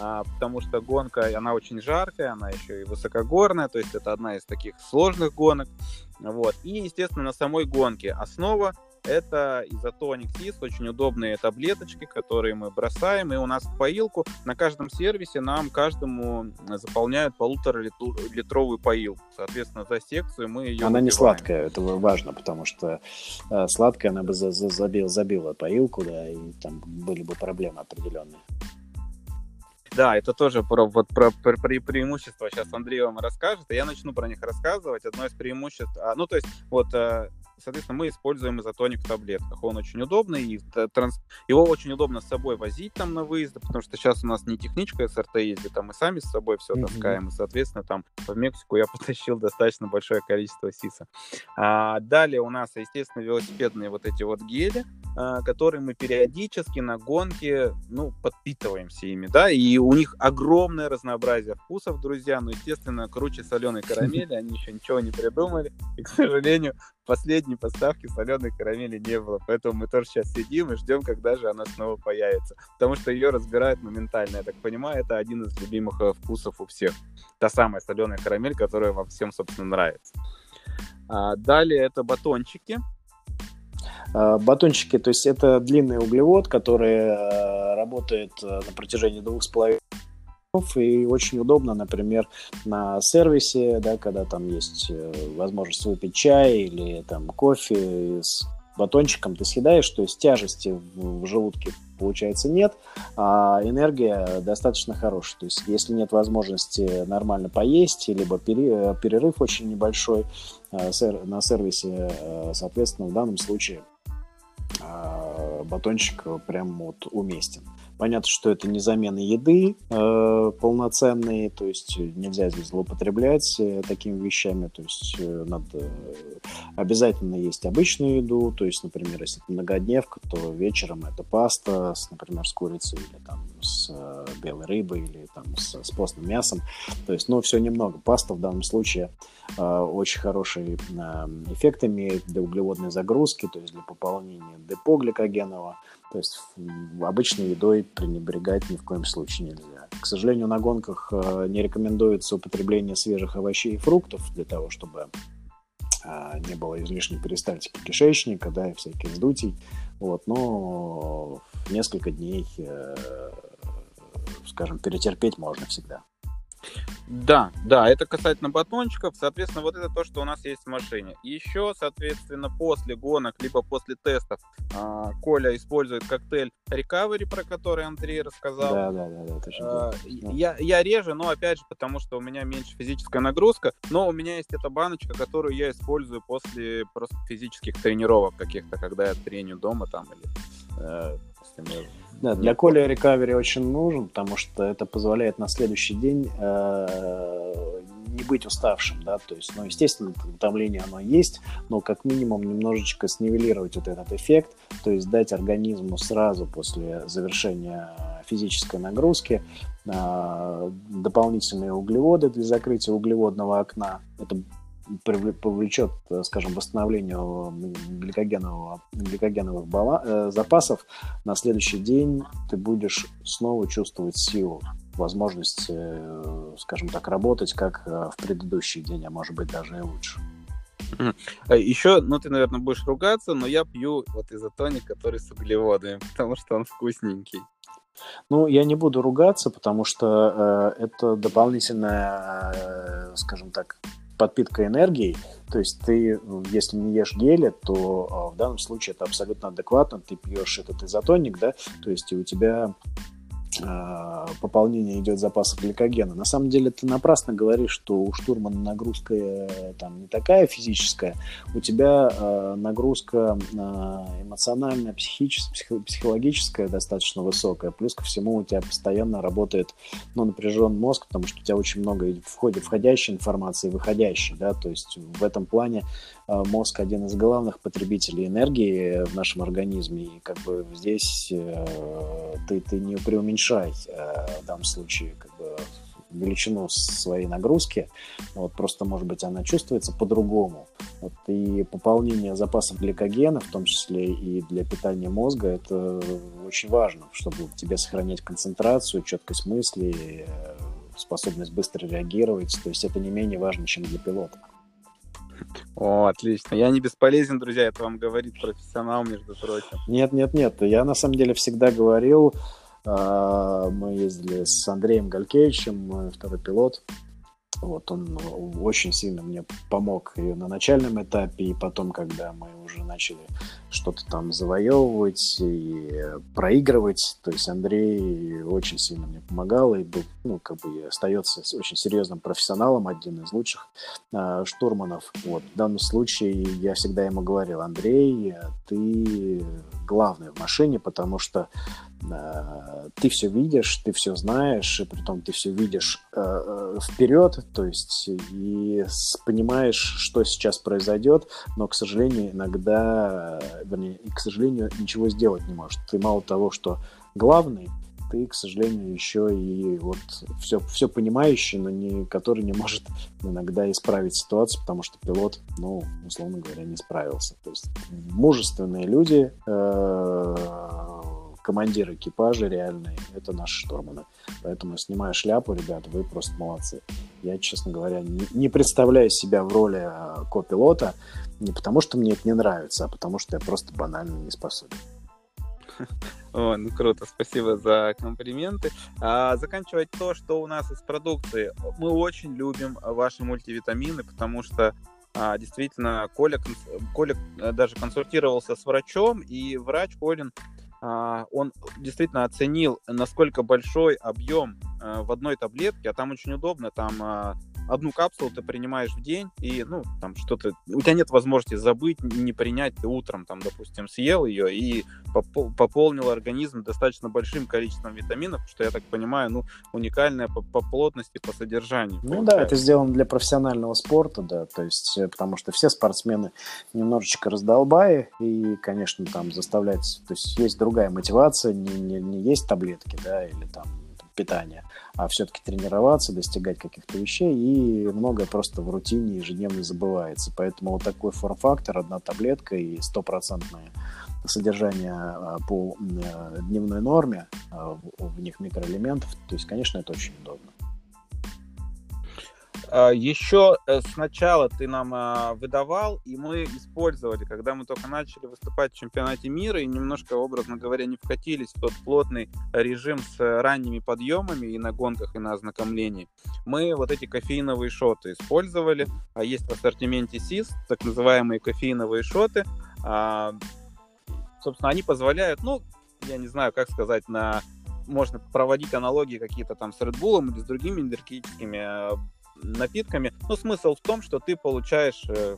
а, потому что гонка, она очень жаркая, она еще и высокогорная, то есть это одна из таких сложных гонок. Вот. И, естественно, на самой гонке основа это изотоник СИС, очень удобные таблеточки, которые мы бросаем, и у нас в поилку на каждом сервисе нам каждому заполняют полутора литровую поилку. Соответственно, за секцию мы ее Она выпиваем. не сладкая, это важно, потому что э, сладкая она бы за, за, забила, забила поилку, да, и там были бы проблемы определенные. Да, это тоже про, вот, про, про, про преимущества сейчас Андрей вам расскажет, и я начну про них рассказывать. Одно из преимуществ, а, ну, то есть, вот, э, соответственно, мы используем изотоник в таблетках. Он очень удобный, и транс... его очень удобно с собой возить там на выезды, потому что сейчас у нас не техничка СРТ ездит, а мы сами с собой все mm-hmm. таскаем, и, соответственно, там в Мексику я потащил достаточно большое количество сиса. А, далее у нас, естественно, велосипедные вот эти вот гели, а, которые мы периодически на гонке, ну, подпитываемся ими, да, и у них огромное разнообразие вкусов, друзья, но, естественно, круче соленой карамели, они еще ничего не придумали, и, к сожалению, последней поставки соленой карамели не было, поэтому мы тоже сейчас сидим и ждем, когда же она снова появится, потому что ее разбирают моментально, я так понимаю, это один из любимых э, вкусов у всех, та самая соленая карамель, которая вам всем, собственно, нравится. А далее это батончики, а, батончики, то есть это длинный углевод, который э, работает э, на протяжении двух с половиной и очень удобно, например, на сервисе, да, когда там есть э, возможность выпить чай или там кофе с батончиком ты съедаешь, то есть тяжести в, в желудке получается нет, а энергия достаточно хорошая. То есть если нет возможности нормально поесть, либо перерыв очень небольшой на сервисе, соответственно, в данном случае а, батончик прям вот уместен. Понятно, что это не замена еды э, полноценной, то есть нельзя здесь злоупотреблять э, такими вещами, то есть э, надо обязательно есть обычную еду, то есть, например, если это многодневка, то вечером это паста, с, например, с курицей или там с э, белой рыбой или там с, с постным мясом, то есть, ну, все немного. Паста в данном случае э, очень хороший э, эффект имеет для углеводной загрузки, то есть для пополнения депо гликогенного, то есть обычной едой пренебрегать ни в коем случае нельзя. К сожалению, на гонках э, не рекомендуется употребление свежих овощей и фруктов для того, чтобы э, не было излишней перистальтики кишечника, да, и всяких вздутий. Вот, но несколько дней, э, скажем, перетерпеть можно всегда. Да, да, это касательно батончиков. Соответственно, вот это то, что у нас есть в машине. Еще, соответственно, после гонок, либо после тестов, а, Коля использует коктейль Recovery, про который Андрей рассказал. Да, да, да, да, точно. А, я, я реже, но опять же, потому что у меня меньше физическая нагрузка, но у меня есть эта баночка, которую я использую после просто физических тренировок каких-то, когда я треню дома там или э, да, для Коли рекавери очень нужен, потому что это позволяет на следующий день э, не быть уставшим, да, то есть, ну, естественно, утомление оно есть, но как минимум немножечко снивелировать вот этот эффект, то есть дать организму сразу после завершения физической нагрузки э, дополнительные углеводы для закрытия углеводного окна. Это повлечет, э, скажем, восстановлению гликогенового, гликогеновых бала, э, запасов, на следующий день ты будешь снова чувствовать силу, возможность, э, скажем так, работать как в предыдущий день, а может быть даже и лучше. Еще, ну ты, наверное, будешь ругаться, но я пью вот изотоник, который с углеводами, потому что он вкусненький. Ну, я не буду ругаться, потому что э, это дополнительная, э, скажем так, подпитка энергией. То есть ты, если не ешь гели, то а, в данном случае это абсолютно адекватно. Ты пьешь этот изотоник, да, то есть у тебя пополнение идет запасов гликогена. На самом деле ты напрасно говоришь, что у штурмана нагрузка э, там не такая физическая, у тебя э, нагрузка э, эмоциональная, психическая, психологическая достаточно высокая. Плюс ко всему у тебя постоянно работает ну, напряжен мозг, потому что у тебя очень много входит входящей информации выходящей. Да? То есть в этом плане э, мозг один из главных потребителей энергии в нашем организме. И как бы здесь э, ты, ты не преуменьшаешь уменьшай э, в данном случае как бы, величину своей нагрузки. Вот, просто, может быть, она чувствуется по-другому. Вот, и пополнение запасов гликогена, в том числе и для питания мозга, это очень важно, чтобы тебе сохранять концентрацию, четкость мысли, э, способность быстро реагировать. То есть это не менее важно, чем для пилота. О, отлично. Я не бесполезен, друзья, это вам говорит профессионал, между прочим. Нет, нет, нет. Я на самом деле всегда говорил, а, мы ездили с Андреем Галькевичем, мой второй пилот. Вот он очень сильно мне помог и на начальном этапе, и потом, когда мы уже начали что-то там завоевывать и проигрывать. То есть Андрей очень сильно мне помогал и был, ну, как бы остается очень серьезным профессионалом, один из лучших э, штурманов. Вот. В данном случае я всегда ему говорил, Андрей, ты главный в машине, потому что э, ты все видишь, ты все знаешь, и при том ты все видишь э, э, вперед, то есть и понимаешь, что сейчас произойдет, но, к сожалению, иногда, вернее, к сожалению, ничего сделать не можешь. Ты мало того, что главный, ты, к сожалению, еще и вот все, все понимающий, но не, который не может иногда исправить ситуацию, потому что пилот, ну, условно говоря, не справился. То есть мужественные люди, э, командир экипажа реальный, это наши штурманы. Поэтому, снимая шляпу, ребята, вы просто молодцы. Я, честно говоря, не, не представляю себя в роли э, копилота не потому, что мне это не нравится, а потому, что я просто банально не способен. О, ну круто, спасибо за комплименты. А, заканчивать то, что у нас из продукции. Мы очень любим ваши мультивитамины, потому что а, действительно Коля, Коля э, даже консультировался с врачом, и врач Колин а, он действительно оценил, насколько большой объем а, в одной таблетке, а там очень удобно, там а, одну капсулу ты принимаешь в день, и, ну, там что-то... У тебя нет возможности забыть, не принять, ты утром, там, допустим, съел ее и пополнил организм достаточно большим количеством витаминов, что, я так понимаю, ну, уникальная по, по плотности, по содержанию. Ну получается. да, это сделано для профессионального спорта, да, то есть, э, потому что все спортсмены немножечко раздолбаи, и, конечно, там заставлять, то есть есть другая мотивация, не, не, не есть таблетки, да, или там питания, а все-таки тренироваться, достигать каких-то вещей, и многое просто в рутине ежедневно забывается. Поэтому вот такой форм-фактор, одна таблетка и стопроцентное содержание а, по э, дневной норме, а, в них микроэлементов, то есть, конечно, это очень удобно. А, Еще э, сначала ты нам а, выдавал, и мы использовали, когда мы только начали выступать в чемпионате мира и немножко, образно говоря, не вкатились в тот плотный режим с ранними подъемами и на гонках, и на ознакомлении. Мы вот эти кофеиновые шоты использовали. А есть в ассортименте СИС, так называемые кофеиновые шоты. А, собственно, они позволяют, ну, я не знаю, как сказать, на можно проводить аналогии какие-то там с Red Bull или с другими энергетическими напитками. Но смысл в том, что ты получаешь э,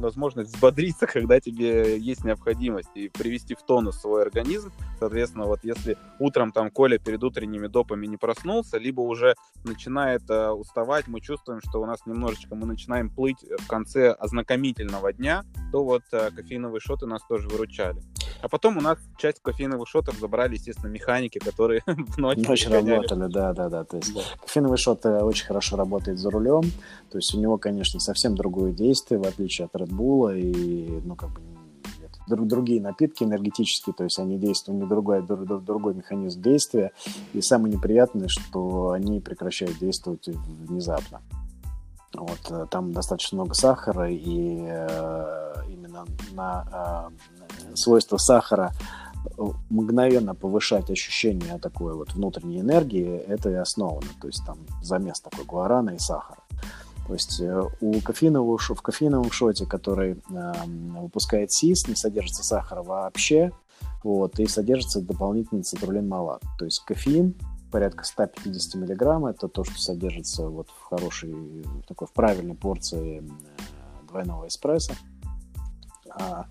возможность взбодриться, когда тебе есть необходимость, и привести в тонус свой организм. Соответственно, вот если утром там Коля перед утренними допами не проснулся, либо уже начинает э, уставать, мы чувствуем, что у нас немножечко мы начинаем плыть в конце ознакомительного дня, то вот э, кофеиновые шоты нас тоже выручали. А потом у нас часть кофеиновых шотов забрали, естественно, механики, которые в ночь, ночь работали, да, да, да. То есть да. кофеиновый шот э, очень хорошо работает за рулем. То есть у него, конечно, совсем другое действие, в отличие от Red Bull и, ну, как бы другие напитки энергетические, то есть они действуют, у них другой, другой механизм действия. И самое неприятное, что они прекращают действовать внезапно. Вот, э, там достаточно много сахара, и э, именно на э, свойства сахара мгновенно повышать ощущение такой вот внутренней энергии, это и основано. То есть там замес такой гуарана и сахара. То есть э, у кофеинового, в кофеиновом шоте, который э, выпускает СИС, не содержится сахара вообще, вот, и содержится дополнительный цитрулин малат. То есть кофеин порядка 150 миллиграмм. Это то, что содержится вот в хорошей, в такой в правильной порции э, двойного эспрессо. А,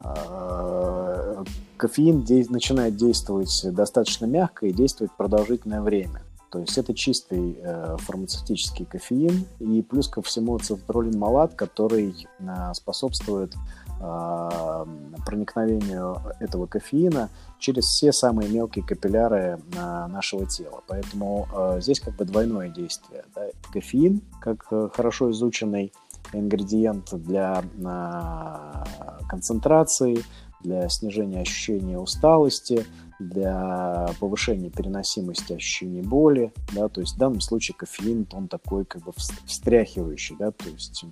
а, кофеин де- начинает действовать достаточно мягко и действовать продолжительное время. То есть это чистый э, фармацевтический кофеин и плюс ко всему цитрулин малат, который э, способствует э, проникновению этого кофеина через все самые мелкие капилляры э, нашего тела. Поэтому э, здесь как бы двойное действие. Да? Кофеин, как э, хорошо изученный ингредиент для э, концентрации, для снижения ощущения усталости, для повышения переносимости ощущений боли, да, то есть в данном случае кофеин, он такой как бы встряхивающий, да, то есть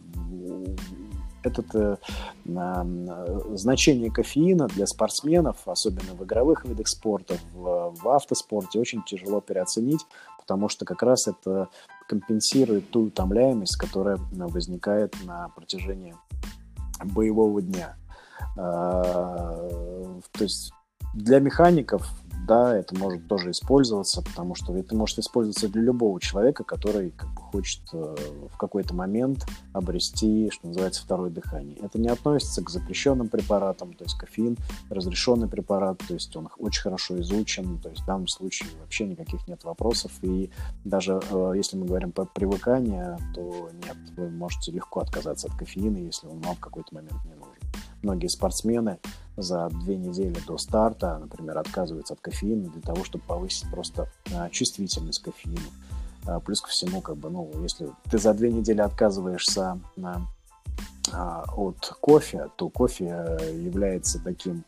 этот э, э, значение кофеина для спортсменов, особенно в игровых видах спорта, в, в автоспорте, очень тяжело переоценить, потому что как раз это компенсирует ту утомляемость, которая возникает на протяжении боевого дня. то есть для механиков да, это может тоже использоваться, потому что это может использоваться для любого человека, который как бы, хочет э, в какой-то момент обрести, что называется, второе дыхание. Это не относится к запрещенным препаратам, то есть кофеин разрешенный препарат, то есть он очень хорошо изучен, то есть в данном случае вообще никаких нет вопросов, и даже э, если мы говорим про привыкание, то нет, вы можете легко отказаться от кофеина, если он вам в какой-то момент не нужен. Многие спортсмены за две недели до старта, например, отказываются от кофеина для того, чтобы повысить просто а, чувствительность к кофеину. А, плюс ко всему, как бы, ну, если ты за две недели отказываешься а, от кофе, то кофе является таким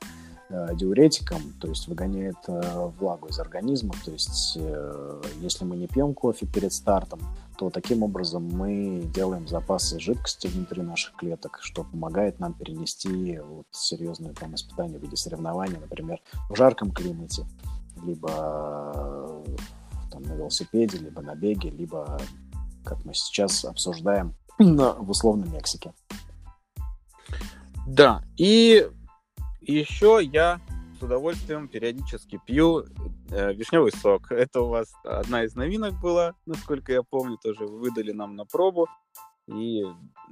диуретиком, то есть выгоняет влагу из организма. То есть э, если мы не пьем кофе перед стартом, то таким образом мы делаем запасы жидкости внутри наших клеток, что помогает нам перенести вот серьезные там испытания в виде соревнований, например, в жарком климате, либо там, на велосипеде, либо на беге, либо, как мы сейчас обсуждаем, в условной Мексике. Да, и еще я с удовольствием периодически пью э, вишневый сок. Это у вас одна из новинок была, насколько я помню, тоже вы выдали нам на пробу. И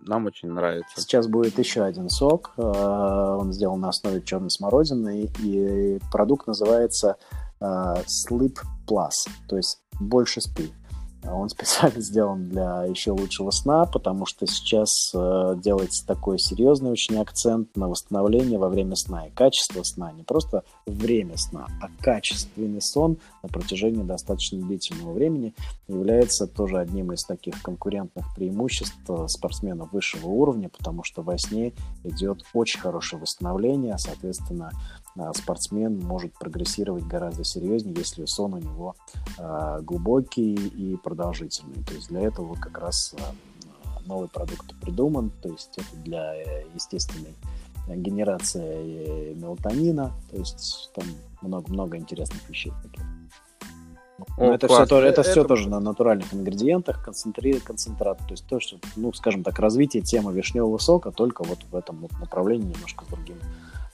нам очень нравится. Сейчас будет еще один сок. Э, он сделан на основе черной смородины. И продукт называется э, Sleep Plus, то есть больше спи. Он специально сделан для еще лучшего сна, потому что сейчас э, делается такой серьезный очень акцент на восстановление во время сна и качество сна. Не просто время сна, а качественный сон на протяжении достаточно длительного времени является тоже одним из таких конкурентных преимуществ э, спортсменов высшего уровня, потому что во сне идет очень хорошее восстановление, соответственно, а, спортсмен может прогрессировать гораздо серьезнее, если сон у него э, глубокий и продолжительный. То есть для этого вот как раз э, новый продукт придуман, то есть это для э, естественной генерации мелатонина, то есть там много-много интересных вещей таких. Но это все, тоже, это, это все тоже на натуральных ингредиентах, концентри... концентрат. То есть то, что, ну, скажем так, развитие темы вишневого сока только вот в этом вот направлении немножко с другим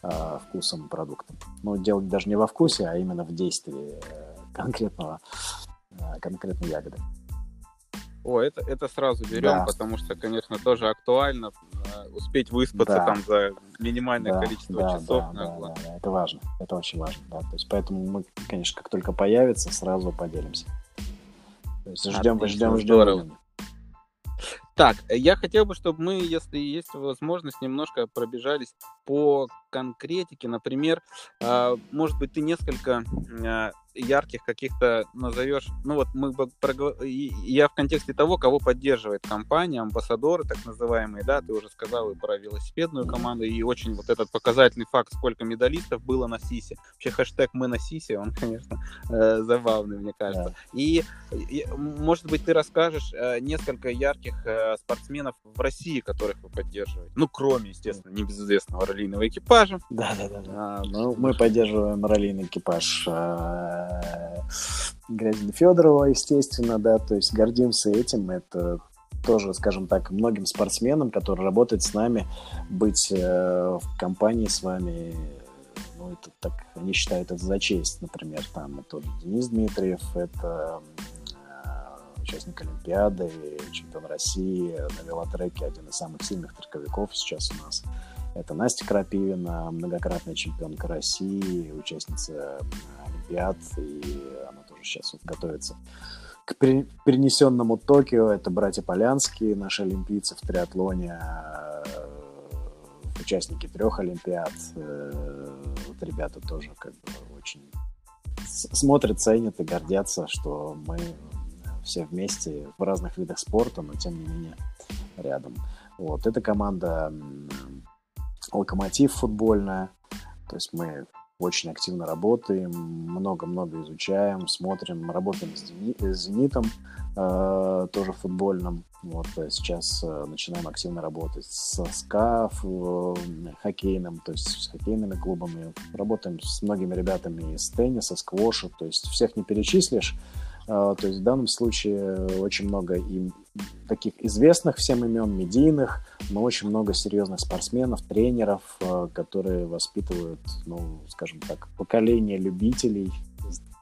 э, вкусом продукта. Но делать даже не во вкусе, а именно в действии э, конкретного, э, конкретной ягоды. О, это, это сразу берем, да. потому что, конечно, тоже актуально э, успеть выспаться да. там за минимальное да, количество да, часов. Да, да, да, да, это важно, это очень важно. Да. То есть поэтому мы, конечно, как только появится, сразу поделимся. То есть ждем, Отлично, ждем, ждем. Здорово. Так, я хотел бы, чтобы мы, если есть возможность, немножко пробежались по конкретике. Например, а, может быть, ты несколько а, ярких каких-то назовешь, ну вот мы я в контексте того, кого поддерживает компания, амбассадоры так называемые, да, ты уже сказал и про велосипедную команду, и очень вот этот показательный факт, сколько медалистов было на СИСе. Вообще хэштег «Мы на СИСе», он, конечно, э, забавный, мне кажется. Да. И, и, может быть, ты расскажешь э, несколько ярких э, спортсменов в России, которых вы поддерживаете. Ну, кроме, естественно, небезызвестного раллийного экипажа. Да-да-да. А, ну, мы поддерживаем раллийный экипаж э, Грязина Федорова, естественно, да, то есть гордимся этим, это тоже, скажем так, многим спортсменам, которые работают с нами, быть э, в компании с вами, ну, это так, они считают это за честь, например, там, это Денис Дмитриев, это э, участник Олимпиады, чемпион России на велотреке, один из самых сильных трековиков сейчас у нас. Это Настя Крапивина, многократная чемпионка России, участница Олимпиад, и она тоже сейчас вот готовится к перенесенному Токио. Это братья Полянские, наши олимпийцы в триатлоне, э, участники трех Олимпиад. Э, вот ребята тоже как бы очень смотрят, ценят и гордятся, что мы все вместе в разных видах спорта, но тем не менее рядом. Вот, эта команда Локомотив футбольная. То есть мы очень активно работаем, много-много изучаем, смотрим, работаем с, «Зенитом», э, тоже футбольным. Вот э, сейчас э, начинаем активно работать с СКА, э, хоккейным, то есть с хоккейными клубами. Работаем с многими ребятами из тенниса, сквоша, то есть всех не перечислишь, То есть в данном случае очень много и таких известных всем имен, медийных, но очень много серьезных спортсменов, тренеров, которые воспитывают, ну, скажем так, поколение любителей,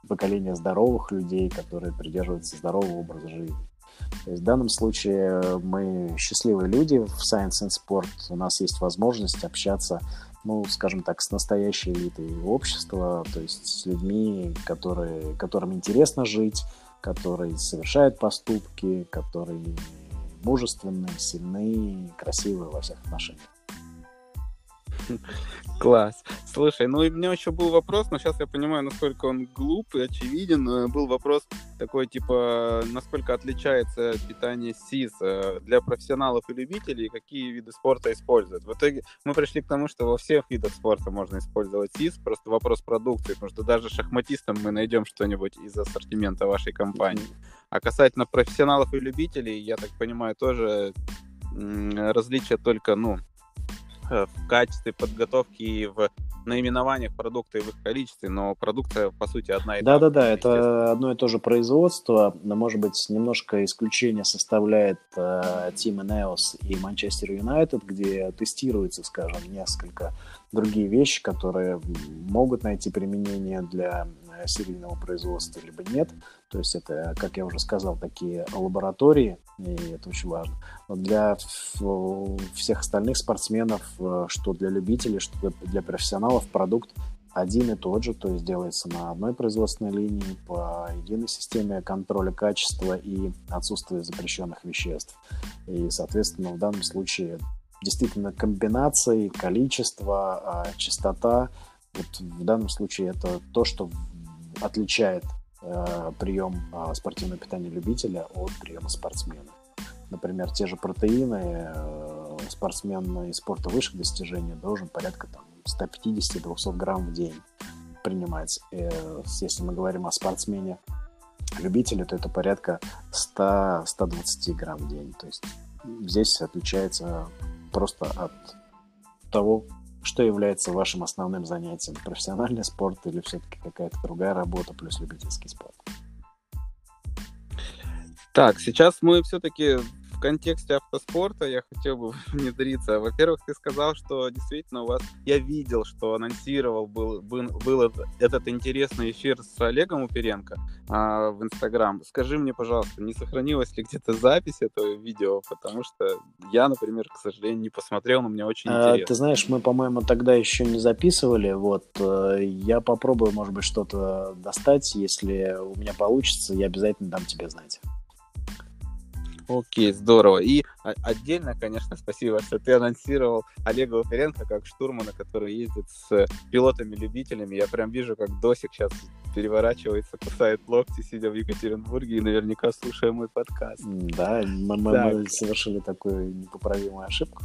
поколение здоровых людей, которые придерживаются здорового образа жизни. То есть в данном случае мы счастливые люди в Science and Sport. У нас есть возможность общаться, ну, скажем так, с настоящей элитой общества, то есть с людьми, которые, которым интересно жить, которые совершают поступки, которые мужественные, сильные, красивые во всех отношениях. Класс. Слушай, ну и у меня еще был вопрос, но сейчас я понимаю, насколько он глуп и очевиден. Был вопрос такой, типа, насколько отличается питание СИС э, для профессионалов и любителей, и какие виды спорта используют. В итоге мы пришли к тому, что во всех видах спорта можно использовать СИС, просто вопрос продукции, потому что даже шахматистам мы найдем что-нибудь из ассортимента вашей компании. А касательно профессионалов и любителей, я так понимаю, тоже различия только, ну, Э, в качестве подготовки и в наименованиях продукта и в их количестве, но продукция, по сути, одна и та же. Да-да-да, это одно и то же производство, но, может быть, немножко исключение составляет э, Team Ineos и Манчестер Юнайтед, где тестируется, скажем, несколько другие вещи, которые могут найти применение для э, серийного производства, либо нет. То есть это, как я уже сказал, такие лаборатории, и это очень важно. Но для всех остальных спортсменов, э, что для любителей, что для профессионалов, продукт один и тот же, то есть делается на одной производственной линии по единой системе контроля качества и отсутствия запрещенных веществ. И, соответственно, в данном случае действительно комбинации, количество, а, частота. Вот в данном случае это то, что отличает э, прием э, спортивного питания любителя от приема спортсмена. Например, те же протеины, э, спортсмен из спорта высших достижений должен порядка там, 150-200 грамм в день принимать. Э, если мы говорим о спортсмене любителе, то это порядка 100-120 грамм в день. То есть здесь отличается просто от того, что является вашим основным занятием? Профессиональный спорт или все-таки какая-то другая работа плюс любительский спорт? Так, сейчас мы все-таки в контексте автоспорта я хотел бы внедриться. Во-первых, ты сказал, что действительно у вас... Я видел, что анонсировал был, был, был этот интересный эфир с Олегом Уперенко а, в Инстаграм. Скажи мне, пожалуйста, не сохранилась ли где-то запись этого видео? Потому что я, например, к сожалению, не посмотрел, но мне очень а, интересно. Ты знаешь, мы, по-моему, тогда еще не записывали. Вот э, я попробую, может быть, что-то достать. Если у меня получится, я обязательно дам тебе знать. Окей, здорово. И отдельно, конечно, спасибо, что ты анонсировал Олега Уференко как штурмана, который ездит с пилотами-любителями. Я прям вижу, как Досик сейчас переворачивается, кусает локти, сидя в Екатеринбурге и наверняка слушая мой подкаст. Да, мы, мы, мы совершили такую непоправимую ошибку.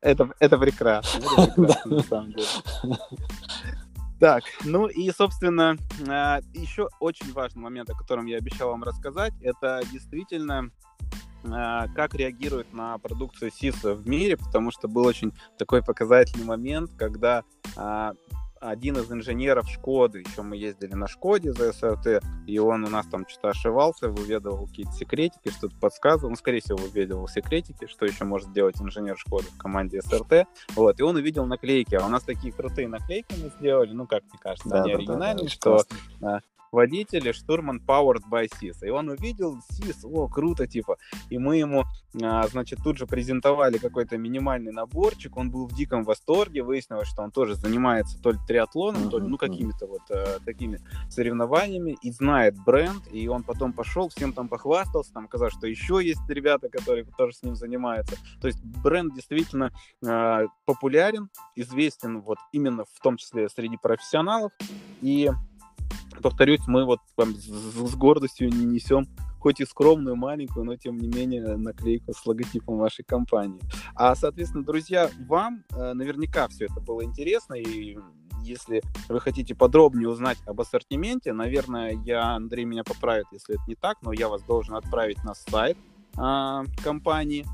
Это, это прекрасно, это прекрасно, на самом деле. Так, ну и, собственно, а, еще очень важный момент, о котором я обещал вам рассказать, это действительно а, как реагирует на продукцию СИСа в мире, потому что был очень такой показательный момент, когда а, один из инженеров Шкоды, еще мы ездили на Шкоде за СРТ, и он у нас там что-то ошивался, выведывал какие-то секретики, что-то подсказывал, ну, скорее всего, выведывал секретики, что еще может делать инженер Шкоды в команде СРТ, вот, и он увидел наклейки, а у нас такие крутые наклейки мы сделали, ну, как мне кажется, да, они да, оригинальные, да, что классно водитель штурман Powered by SIS. И он увидел SIS, о, круто, типа. И мы ему, а, значит, тут же презентовали какой-то минимальный наборчик. Он был в диком восторге. Выяснилось, что он тоже занимается то ли триатлоном, то ли, ну, какими-то вот а, такими соревнованиями и знает бренд. И он потом пошел, всем там похвастался, там сказал, что еще есть ребята, которые тоже с ним занимаются. То есть бренд действительно а, популярен, известен вот именно в том числе среди профессионалов. И повторюсь, мы вот там, с, гордостью не несем хоть и скромную, маленькую, но тем не менее наклейку с логотипом вашей компании. А, соответственно, друзья, вам э, наверняка все это было интересно, и если вы хотите подробнее узнать об ассортименте, наверное, я, Андрей меня поправит, если это не так, но я вас должен отправить на сайт э, компании,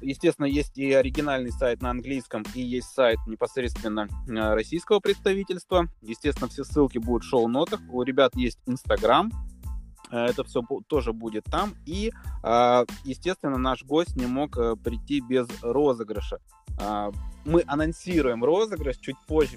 Естественно, есть и оригинальный сайт на английском, и есть сайт непосредственно э, российского представительства. Естественно, все ссылки будут в шоу-нотах. У ребят есть Инстаграм, Это все тоже будет там. И, естественно, наш гость не мог прийти без розыгрыша мы анонсируем розыгрыш, чуть позже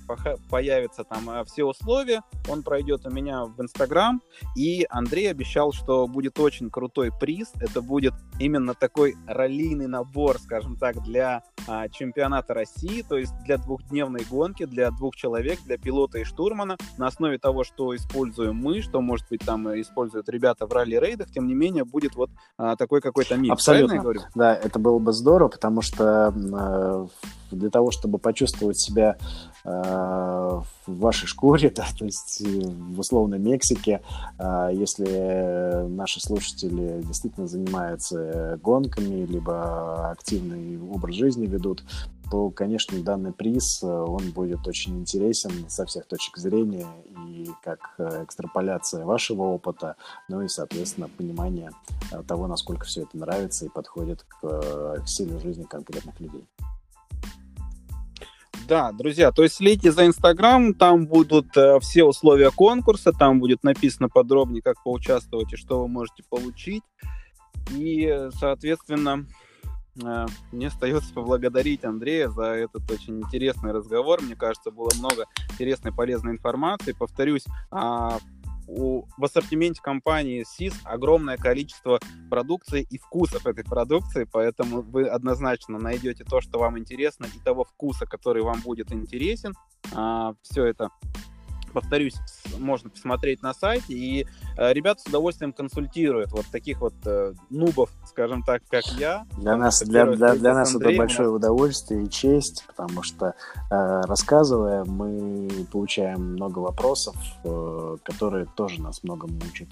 появятся там э, все условия, он пройдет у меня в Инстаграм, и Андрей обещал, что будет очень крутой приз, это будет именно такой раллийный набор, скажем так, для а, чемпионата России, то есть для двухдневной гонки, для двух человек, для пилота и штурмана, на основе того, что используем мы, что, может быть, там используют ребята в ралли-рейдах, тем не менее, будет вот а, такой какой-то микс. Абсолютно, да, это было бы здорово, потому что э, для того, чтобы почувствовать себя э, в вашей шкуре, да, то есть э, в условной Мексике, э, если наши слушатели действительно занимаются гонками, либо активный образ жизни ведут, то, конечно, данный приз, он будет очень интересен со всех точек зрения, и как экстраполяция вашего опыта, ну и, соответственно, понимание того, насколько все это нравится и подходит к стилю жизни конкретных людей. Да, друзья, то есть следите за Инстаграм, там будут э, все условия конкурса, там будет написано подробнее, как поучаствовать и что вы можете получить. И, соответственно, э, мне остается поблагодарить Андрея за этот очень интересный разговор. Мне кажется, было много интересной, полезной информации. Повторюсь, э, у, в ассортименте компании SIS огромное количество продукции и вкусов этой продукции, поэтому вы однозначно найдете то, что вам интересно, и того вкуса, который вам будет интересен. А, все это повторюсь, можно посмотреть на сайте, и э, ребята с удовольствием консультируют вот таких вот э, нубов, скажем так, как я. Для нас, для, для, для нас это большое удовольствие и честь, потому что э, рассказывая, мы получаем много вопросов, которые тоже нас многому учат.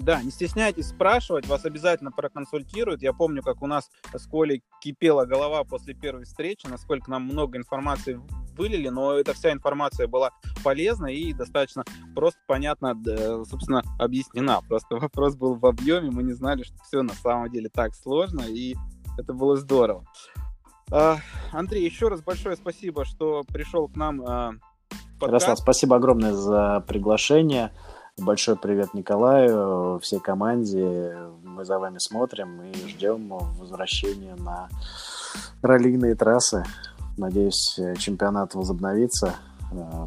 Да, не стесняйтесь спрашивать, вас обязательно проконсультируют. Я помню, как у нас с Колей кипела голова после первой встречи, насколько нам много информации вылили, но эта вся информация была полезна и достаточно просто понятно, собственно, объяснена. Просто вопрос был в объеме, мы не знали, что все на самом деле так сложно, и это было здорово. А, Андрей, еще раз большое спасибо, что пришел к нам. А, Ярослав, спасибо огромное за приглашение. Большой привет Николаю, всей команде. Мы за вами смотрим и ждем возвращения на раллийные трассы. Надеюсь, чемпионат возобновится. Э,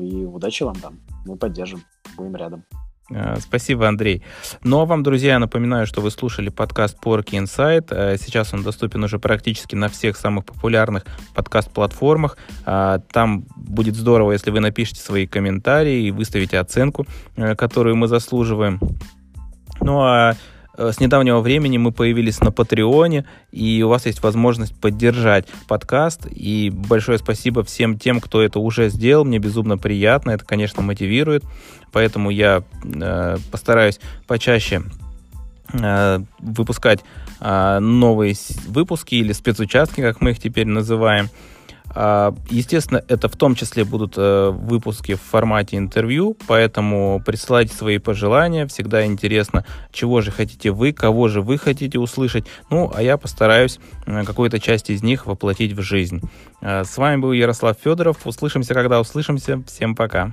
и удачи вам там. Мы поддержим. Будем рядом. Э, спасибо, Андрей. Ну а вам, друзья, напоминаю, что вы слушали подкаст Porky Insight. Э, сейчас он доступен уже практически на всех самых популярных подкаст-платформах. Э, там будет здорово, если вы напишите свои комментарии и выставите оценку, которую мы заслуживаем. Ну а Э, с недавнего времени мы появились на Патреоне, и у вас есть возможность поддержать подкаст. И большое спасибо всем тем, кто это уже сделал. Мне безумно приятно, это, конечно, мотивирует. Поэтому я э, постараюсь почаще э, выпускать э, новые выпуски или спецучастки, как мы их теперь называем. А, естественно, это в том числе будут э, выпуски в формате интервью, поэтому присылайте свои пожелания. Всегда интересно, чего же хотите вы, кого же вы хотите услышать. Ну, а я постараюсь э, какую-то часть из них воплотить в жизнь. Э, с вами был Ярослав Федоров. Услышимся, когда услышимся. Всем пока.